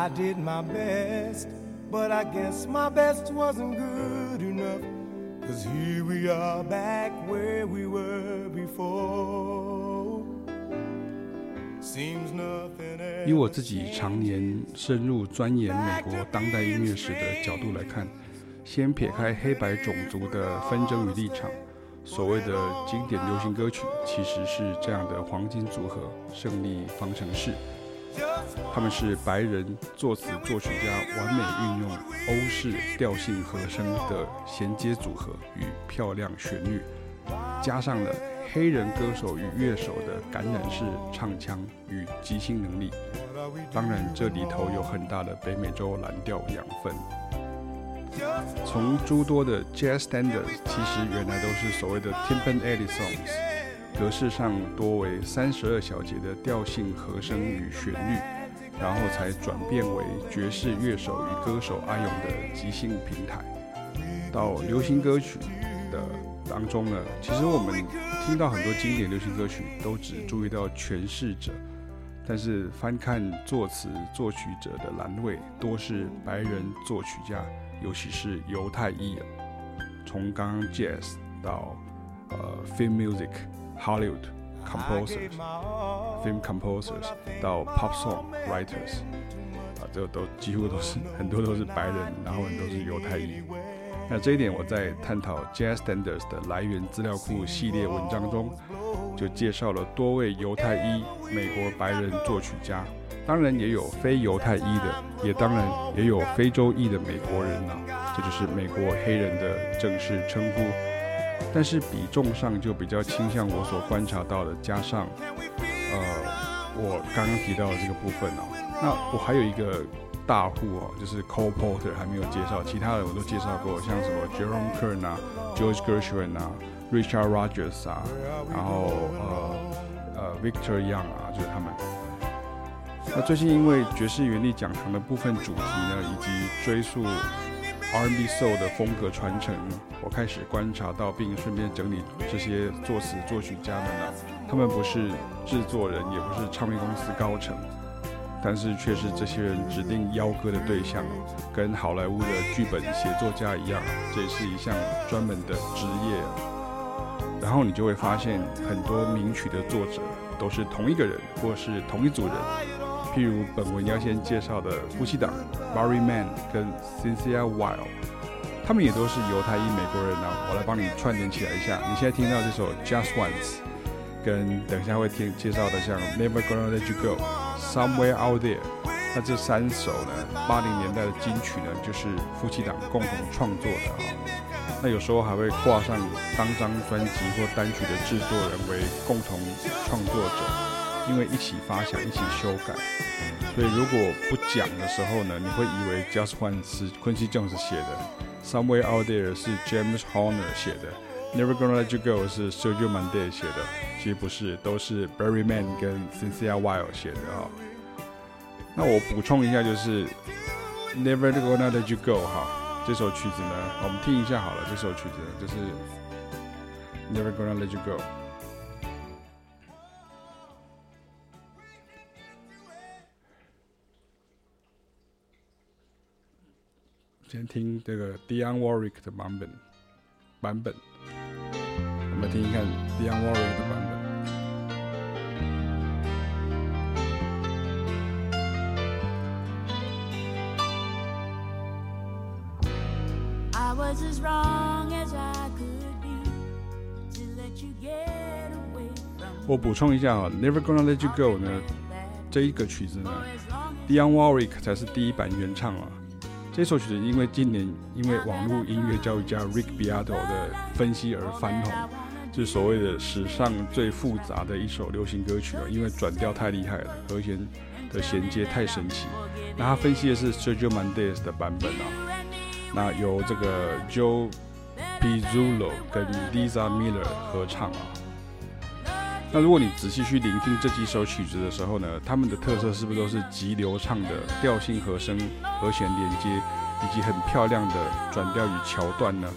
I did my best, but I guess my best wasn't good enough. Cause here we are back where we were before. Seems nothing 以我自己常年深入钻研美国当代音乐史的角度来看，先撇开黑白种族的纷争与立场，所谓的经典流行歌曲其实是这样的黄金组合——胜利方程式。他们是白人作词作曲家完美运用欧式调性和声的衔接组合与漂亮旋律，加上了黑人歌手与乐手的感染式唱腔与即兴能力。当然，这里头有很大的北美洲蓝调养分。从诸多的 Jazz Standards，其实原来都是所谓的 Tympanated Songs。格式上多为三十二小节的调性和声与旋律，然后才转变为爵士乐手与歌手阿勇的即兴平台。到流行歌曲的当中呢，其实我们听到很多经典流行歌曲都只注意到诠释者，但是翻看作词作曲者的栏位，多是白人作曲家，尤其是犹太裔。从刚刚 Jazz 到呃 Film Music。Hollywood composers、film composers 到 pop song writers，啊，这都几乎都是很多都是白人，然后很多都是犹太裔。那这一点我在探讨 Jazz Standards 的来源资料库系列文章中，就介绍了多位犹太裔美国白人作曲家，当然也有非犹太裔的，也当然也有非洲裔的美国人啊，这就是美国黑人的正式称呼。但是比重上就比较倾向我所观察到的，加上，呃，我刚刚提到的这个部分哦。那我还有一个大户哦，就是 Cole Porter 还没有介绍，其他的我都介绍过，像什么 Jerome Kern 啊、George Gershwin 啊、Richard Rogers 啊，然后呃呃 Victor Young 啊，就是他们。那最近因为爵士原理讲堂的部分主题呢，以及追溯。R&B Soul 的风格传承，我开始观察到，并顺便整理这些作词作曲家们呢，他们不是制作人，也不是唱片公司高层，但是却是这些人指定邀歌的对象，跟好莱坞的剧本写作家一样，这也是一项专门的职业。然后你就会发现，很多名曲的作者都是同一个人，或是同一组人。譬如本文要先介绍的夫妻档 Barry Mann 跟 Cynthia Wild，他们也都是犹太裔美国人呢。我来帮你串联起来一下。你现在听到这首 Just Once，跟等一下会听介绍的像 Never Gonna Let You Go、Somewhere Out There，那这三首呢，八零年代的金曲呢，就是夫妻档共同创作的啊。那有时候还会挂上当张专辑或单曲的制作人为共同创作者。因为一起发想，一起修改，所以如果不讲的时候呢，你会以为 Just Once 是 Quincy Jones 写的，Somewhere Out There 是 James Horner 写的，Never Gonna Let You Go 是 Sergio Mendes 写的，其实不是，都是 Barry Man 跟 Cynthia Wild 写的哈。那我补充一下，就是 Never Gonna Let You Go 哈，这首曲子呢，我们听一下好了，这首曲子就是 Never Gonna Let You Go。先听这个 Dionne Warwick 的版本，版本，我们听一看 Dionne Warwick 的版本。我补充一下啊，Never Gonna Let You Go 呢，这一个曲子呢，Dionne Warwick 才是第一版原唱啊。这首曲子因为今年因为网络音乐教育家 Rick Beato 的分析而翻红，就是所谓的史上最复杂的一首流行歌曲啊，因为转调太厉害了，和弦的衔接太神奇。那他分析的是 Sergio Mendes 的版本啊，那由这个 Joe Pizzulo 跟 Lisa Miller 合唱啊。那如果你仔细去聆听这几首曲子的时候呢，他们的特色是不是都是极流畅的调性和声、和弦连接，以及很漂亮的转调与桥段呢？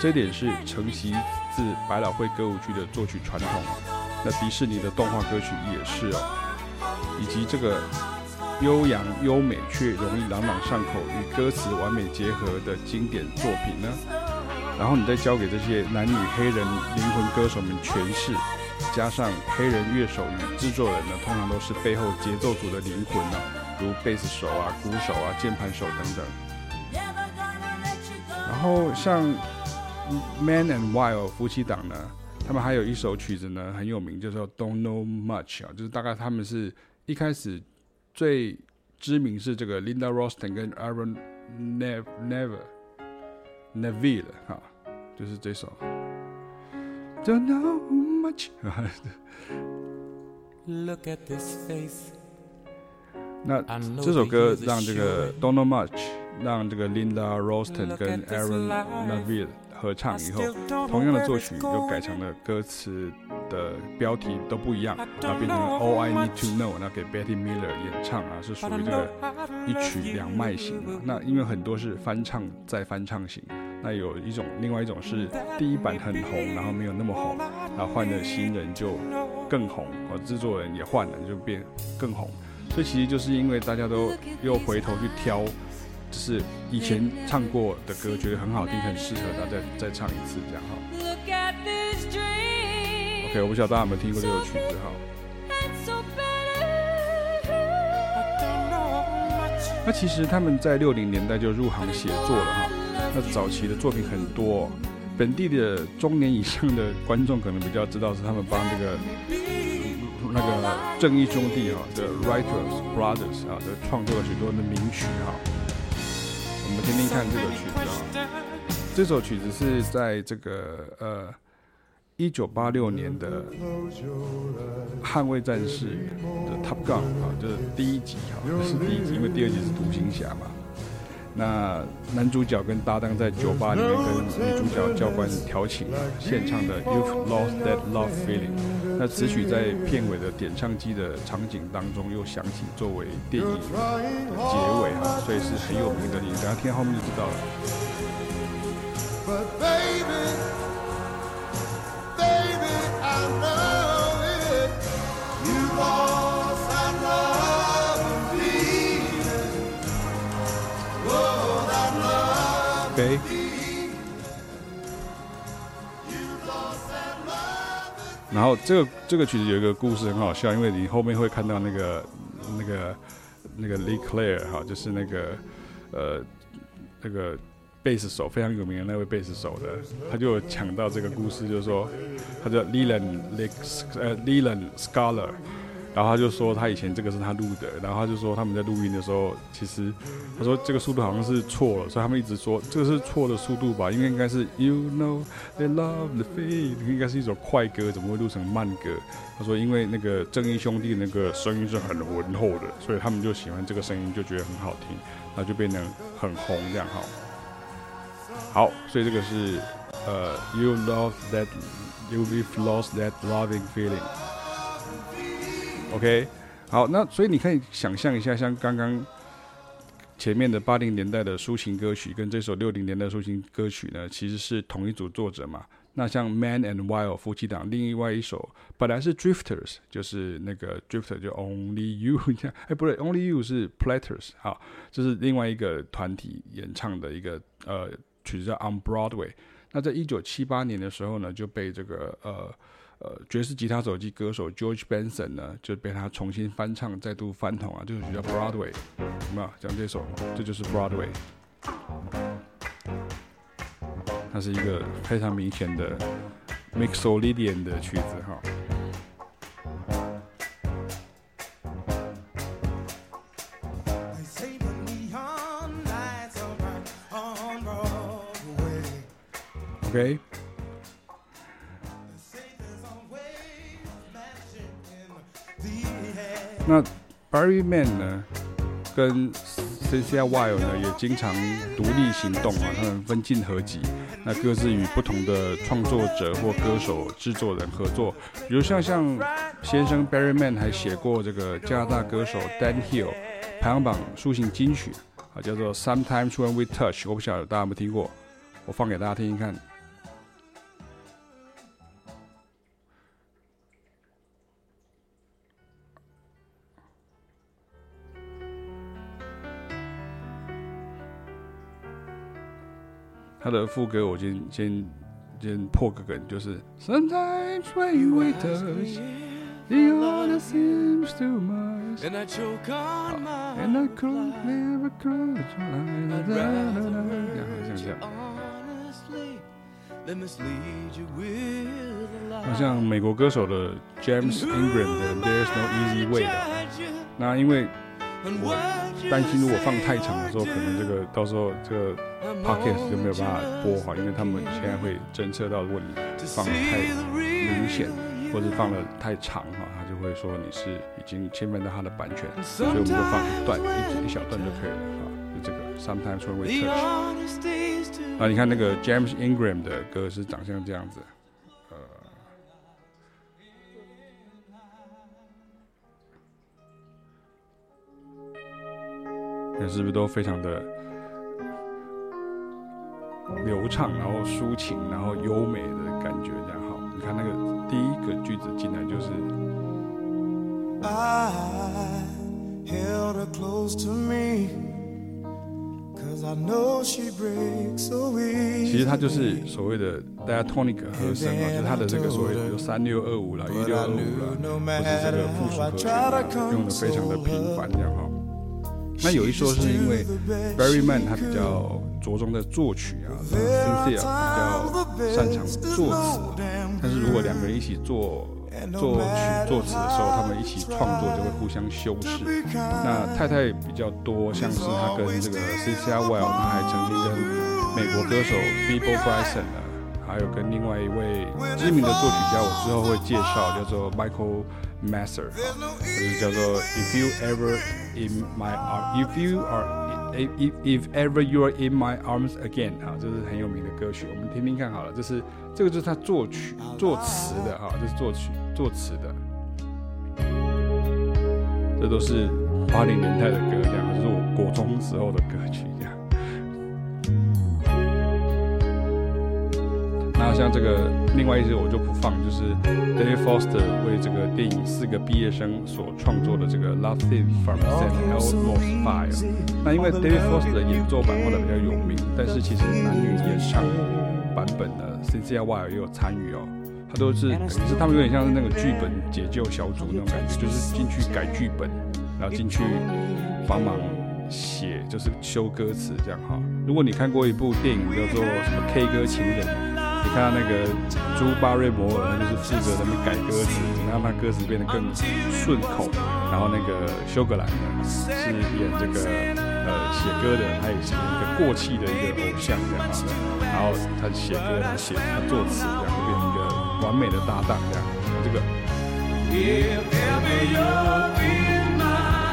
这点是承袭自百老汇歌舞剧的作曲传统。那迪士尼的动画歌曲也是哦，以及这个悠扬优美却容易朗朗上口，与歌词完美结合的经典作品呢？然后你再交给这些男女黑人灵魂歌手们诠释，加上黑人乐手与制作人呢，通常都是背后节奏组的灵魂呢，如贝斯手啊、鼓手啊、键盘手等等。然后像 Man and Wild 夫妻档呢，他们还有一首曲子呢很有名，叫做 Don't Know Much 啊，就是大概他们是一开始最知名是这个 Linda Rosten 跟 Aaron Never Neville 哈，就是这首。Don't know much。Look at this face。那这首歌让这个 Don't know much，让这个 Linda Ronstadt 跟 Aaron Neville 合唱以后，同样的作曲又改成了歌词的标题都不一样，然后变成 All I Need to Know，那给 Betty Miller 演唱啊，是属于这个一曲两卖型。那因为很多是翻唱再翻唱型，那有一种另外一种是第一版很红，然后没有那么红，然后换了新人就更红，哦，制作人也换了就变更红。所以其实就是因为大家都又回头去挑。就是以前唱过的歌，觉得很好听，很适合他再再唱一次这样哈。OK，我不晓得大家有没有听过这首曲子哈。那其实他们在六零年代就入行写作了哈。那早期的作品很多，本地的中年以上的观众可能比较知道是他们帮这个那个正义兄弟哈的 Writers Brothers 啊的创作了许多的名曲哈。我们听听看这个曲子啊，这首曲子是在这个呃一九八六年的《捍卫战士》的 Top Gun 啊，就是第一集哈，是第一集，因为第二集是独行侠嘛。那男主角跟搭档在酒吧里面跟女主角教官调情啊，献唱的 You've Lost That Love Feeling。那此曲在片尾的点唱机的场景当中又响起，作为电影的结尾哈，所以是很有名的。你等下听后面就知道了。然后这个这个曲子有一个故事很好笑，因为你后面会看到那个那个那个 Lee Clare 哈，就是那个呃那个贝斯手非常有名的那位贝斯手的，他就讲到这个故事，就是说他叫 Leland Lex 呃 Leland Scholar。然后他就说，他以前这个是他录的，然后他就说他们在录音的时候，其实他说这个速度好像是错了，所以他们一直说这个是错的速度吧，因为应该是 You know they love the feel，应该是一首快歌，怎么会录成慢歌？他说因为那个正义兄弟那个声音是很浑厚的，所以他们就喜欢这个声音，就觉得很好听，然后就变成很红这样哈。好，所以这个是呃 You love that you've lost that loving feeling。OK，好，那所以你可以想象一下，像刚刚前面的八零年代的抒情歌曲，跟这首六零年代的抒情歌曲呢，其实是同一组作者嘛。那像 Man and Wild 夫妻档，另外一首本来是 Drifters，就是那个 Drifter 就 Only You 这样，哎，不对，Only You 是 Platters，好，这是另外一个团体演唱的一个呃曲子叫 On Broadway。那在一九七八年的时候呢，就被这个呃。呃，爵士吉他手及歌手 George Benson 呢，就被他重新翻唱，再度翻红啊，这首曲叫 Broadway，有没有？讲这首，这就是 Broadway，它是一个非常明显的 Mixolydian 的曲子哈。OK。那 Barry Man 呢，跟 Cynthia Weil 呢，也经常独立行动啊，他们分进合集，那各自与不同的创作者或歌手、制作人合作，比如像像先生 Barry Man 还写过这个加拿大歌手 Dan Hill 排行榜抒情金曲啊，叫做 Sometimes When We Touch，我不晓得大家有没有听过，我放给大家听听看。他的副歌我先先先破个梗，就是 Sometimes when we touch, the other seems too much, and I choke on my and I could never close my eyes. 像这样，好像美国歌手的 James Ingram 的 There's No Easy Way 的，那因为。 我担心，如果放太长的时候，可能这个到时候这个 podcast 就没有办法播哈，因为他们现在会侦测到，如果你放得太明显，或者放得太长哈，他就会说你是已经侵犯到他的版权，所以我们就放一段一一小段就可以了哈，就这个 Sometimes when we touch 啊，你看那个 James Ingram 的歌是长相这样子。是不是都非常的流畅，然后抒情，然后优美的感觉，这样好。你看那个第一个句子进来就是。其实它就是所谓的 diatonic 和声啊，就是它的这个所谓的三六二五啦、一六二五啦，或是这个附属和弦用的非常的频繁，这样哈。那有一说是因为 Barry Man 他比较着重在作曲啊，Cynthia 比较擅长作词。但是如果两个人一起做作曲作词的时候，他们一起创作就会互相修饰。那太太比较多，像是他跟这个 Cynthia Weil，他还曾经跟美国歌手 Bebo Bryson 啊，还有跟另外一位知名的作曲家，我之后会介绍，叫做 Michael Masser 啊，就是叫做 If You Ever In My Arms, If You Are If If Ever You Are In My Arms Again 啊，这是很有名的歌曲，我们听听看好了。这是这个就是他作曲作词的哈，这是作曲作词的，这都是八零年代的歌，这样，就是我国中时候的歌曲。那像这个另外一支我就不放，就是 David Foster 为这个电影《四个毕业生》所创作的这个 Love Theme from St. Elmo's Fire。那因为 David Foster 的演奏版画的比较有名，但是其实男女演唱版本的 Cynthia Weil 也有参与哦。他都是，可是他们有点像是那个剧本解救小组那种感觉，就是进去改剧本，然后进去帮忙写，就是修歌词这样哈。如果你看过一部电影叫做什么《K 歌情人》。你看到那个朱巴瑞摩尔，那就是负责他们改歌词，让他歌词变得更顺口。然后那个休格兰呢，是演这个呃写歌的，他也是一个过气的一个偶像这样子。然后他写歌，他写他作词，这样就变成一个完美的搭档这样。这个，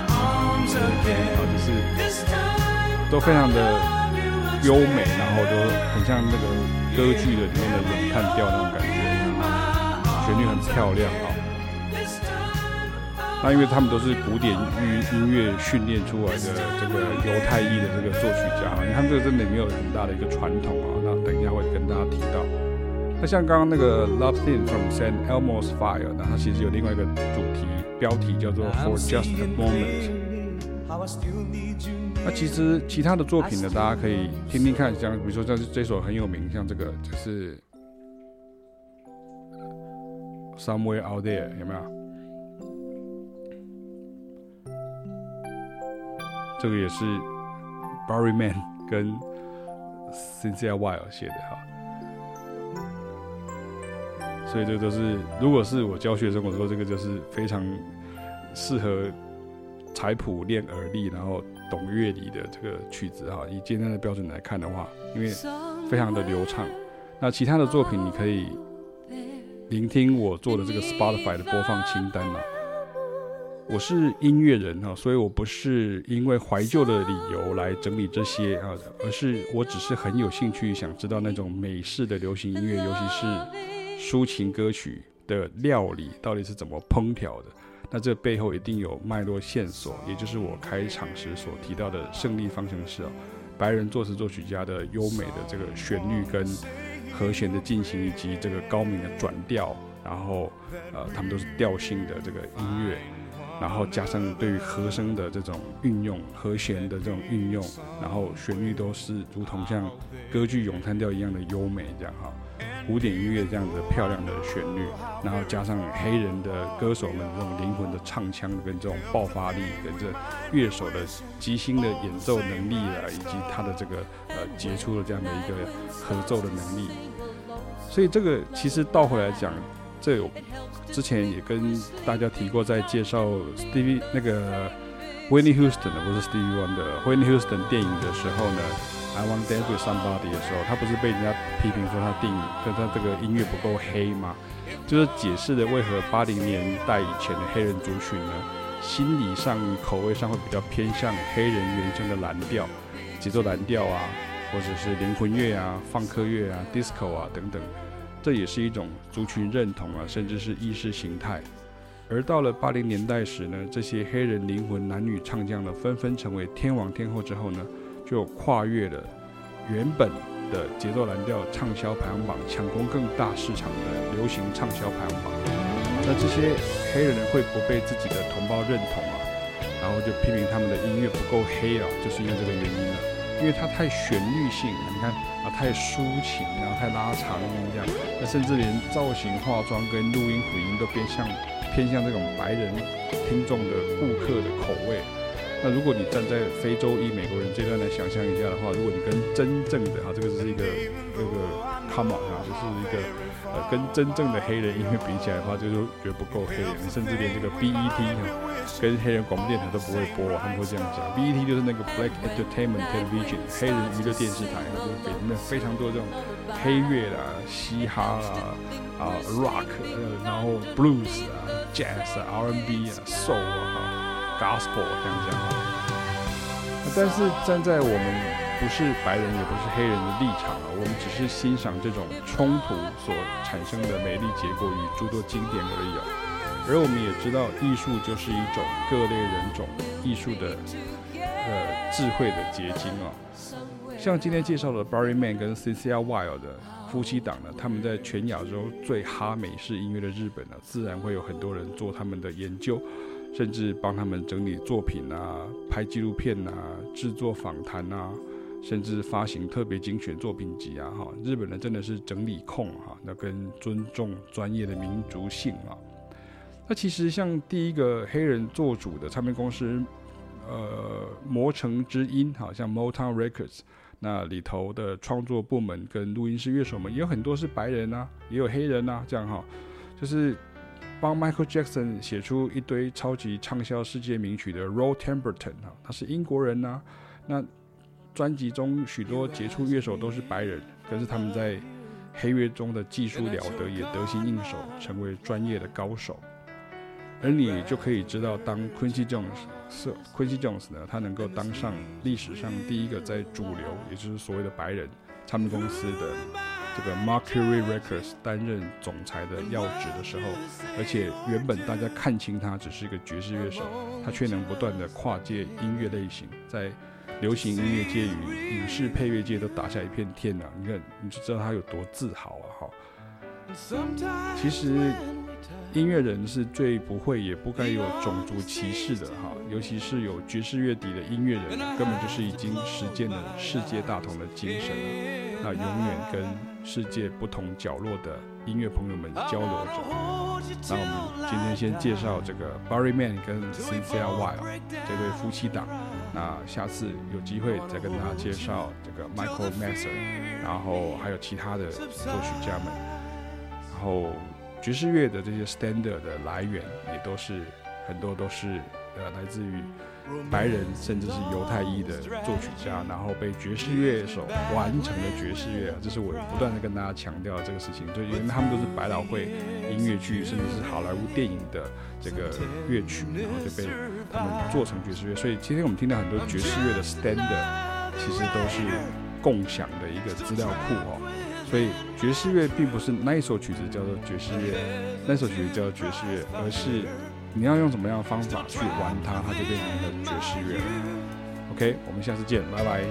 啊，就是都非常的优美，然后都很像那个。歌剧的里面的咏叹调那种感觉，旋律很漂亮啊。那因为他们都是古典音音乐训练出来的这个犹太裔的这个作曲家，你看这个真的没有很大的一个传统啊。那等一下会跟大家提到。那像刚刚那个 Love Theme from St. Elmo's Fire，那它其实有另外一个主题标题叫做 For Just a Moment。那其实其他的作品呢，大家可以听听看，像比如说像这首很有名，像这个就是《Somewhere Out There》，有没有？这个也是 Barry Man 跟 Cynthia Weil 写的哈。所以这都是，如果是我教学生，我说这个就是非常适合采谱练耳力，然后。懂乐理的这个曲子哈，以今天的标准来看的话，因为非常的流畅。那其他的作品你可以聆听我做的这个 Spotify 的播放清单嘛。我是音乐人哈，所以我不是因为怀旧的理由来整理这些啊，而是我只是很有兴趣，想知道那种美式的流行音乐，尤其是抒情歌曲的料理到底是怎么烹调的。那这背后一定有脉络线索，也就是我开场时所提到的胜利方程式哦，白人作词作曲家的优美的这个旋律跟和弦的进行，以及这个高明的转调，然后呃，他们都是调性的这个音乐。然后加上对于和声的这种运用、和弦的这种运用，然后旋律都是如同像歌剧咏叹调一样的优美，这样哈。古典音乐这样子漂亮的旋律，然后加上黑人的歌手们这种灵魂的唱腔跟这种爆发力，跟这乐手的即兴的演奏能力啊，以及他的这个呃杰出的这样的一个合奏的能力，所以这个其实倒回来讲，这有之前也跟大家提过，在介绍 Stevie 那个 Whitney Houston 的不是 Stevie Wonder Whitney Houston 电影的时候呢。I Want Dance With Somebody 的时候，他不是被人家批评说他电影跟他这个音乐不够黑吗？就是解释了为何八零年代以前的黑人族群呢，心理上口味上会比较偏向黑人原生的蓝调、节奏蓝调啊，或者是灵魂乐啊、放克乐啊、disco 啊等等，这也是一种族群认同啊，甚至是意识形态。而到了八零年代时呢，这些黑人灵魂男女唱将呢，纷纷成为天王天后之后呢，就跨越了原本的节奏蓝调畅销排行榜，抢攻更大市场的流行畅销排行榜。那这些黑人会不被自己的同胞认同啊，然后就批评他们的音乐不够黑啊，就是因为这个原因了。因为它太旋律性，你看啊，太抒情，然后太拉长音这样，那甚至连造型、化妆跟录音混音都偏向偏向这种白人听众的顾客的口味。那如果你站在非洲裔美国人这段来想象一下的话，如果你跟真正的啊，这个是一个那个 come on 啊，就是一个呃跟真正的黑人音乐比起来的话，就是觉得不够黑人，甚至连这个 BET 哈，跟黑人广播电台都不会播，他们会这样讲。BET 就是那个 Black Entertainment Television 黑人娱乐电视台，就是给那非常多这种黑乐啦、嘻哈啦、啊 rock，然后 blues 啊、jazz 啊、R&B 啊、soul 啊。Gospel 这样讲，但是站在我们不是白人也不是黑人的立场啊，我们只是欣赏这种冲突所产生的美丽结果与诸多经典而已啊。而我们也知道，艺术就是一种各类人种艺术的呃智慧的结晶啊。像今天介绍的 Barry Mann 跟 Cynthia Wild 的夫妻档呢，他们在全亚洲最哈美式音乐的日本呢，自然会有很多人做他们的研究。甚至帮他们整理作品啊，拍纪录片啊，制作访谈啊，甚至发行特别精选作品集啊，哈，日本人真的是整理控哈，那跟尊重专业的民族性啊。那其实像第一个黑人做主的唱片公司，呃，魔城之音，好像 Motown Records，那里头的创作部门跟录音室乐手们也有很多是白人啊，也有黑人啊，这样哈，就是。帮 Michael Jackson 写出一堆超级畅销世界名曲的 Roy Tamberton 啊，他是英国人呐、那专辑中许多杰出乐手都是白人，可是他们在黑乐中的技术了得，也得心应手，成为专业的高手。而你就可以知道，当 Quincy Jones 是 Quincy Jones 呢，他能够当上历史上第一个在主流，也就是所谓的白人唱片公司的。这个 Mercury Records 担任总裁的要职的时候，而且原本大家看清他只是一个爵士乐手，他却能不断的跨界音乐类型，在流行音乐界与影视配乐界都打下一片天呐、啊！你看，你就知道他有多自豪啊！哈，其实。音乐人是最不会也不该有种族歧视的哈，尤其是有爵士乐底的音乐人，根本就是已经实践了世界大同的精神了。那永远跟世界不同角落的音乐朋友们交流着。那我们今天先介绍这个 Barry Man 跟 Cynthia Wild 这对夫妻档。那下次有机会再跟大家介绍这个 Michael Masser，然后还有其他的作曲家们，然后。爵士乐的这些 standard 的来源也都是很多都是呃来自于白人甚至是犹太裔的作曲家，然后被爵士乐手完成的爵士乐啊，这是我不断的跟大家强调这个事情，就因为他们都是百老汇音乐剧甚至是好莱坞电影的这个乐曲，然后就被他们做成爵士乐，所以今天我们听到很多爵士乐的 standard 其实都是共享的一个资料库哦。所以爵士乐并不是那一首曲子叫做爵士乐，那首曲子叫做爵士乐，而是你要用什么样的方法去玩它，它就变成一个爵士乐了。OK，我们下次见，拜拜。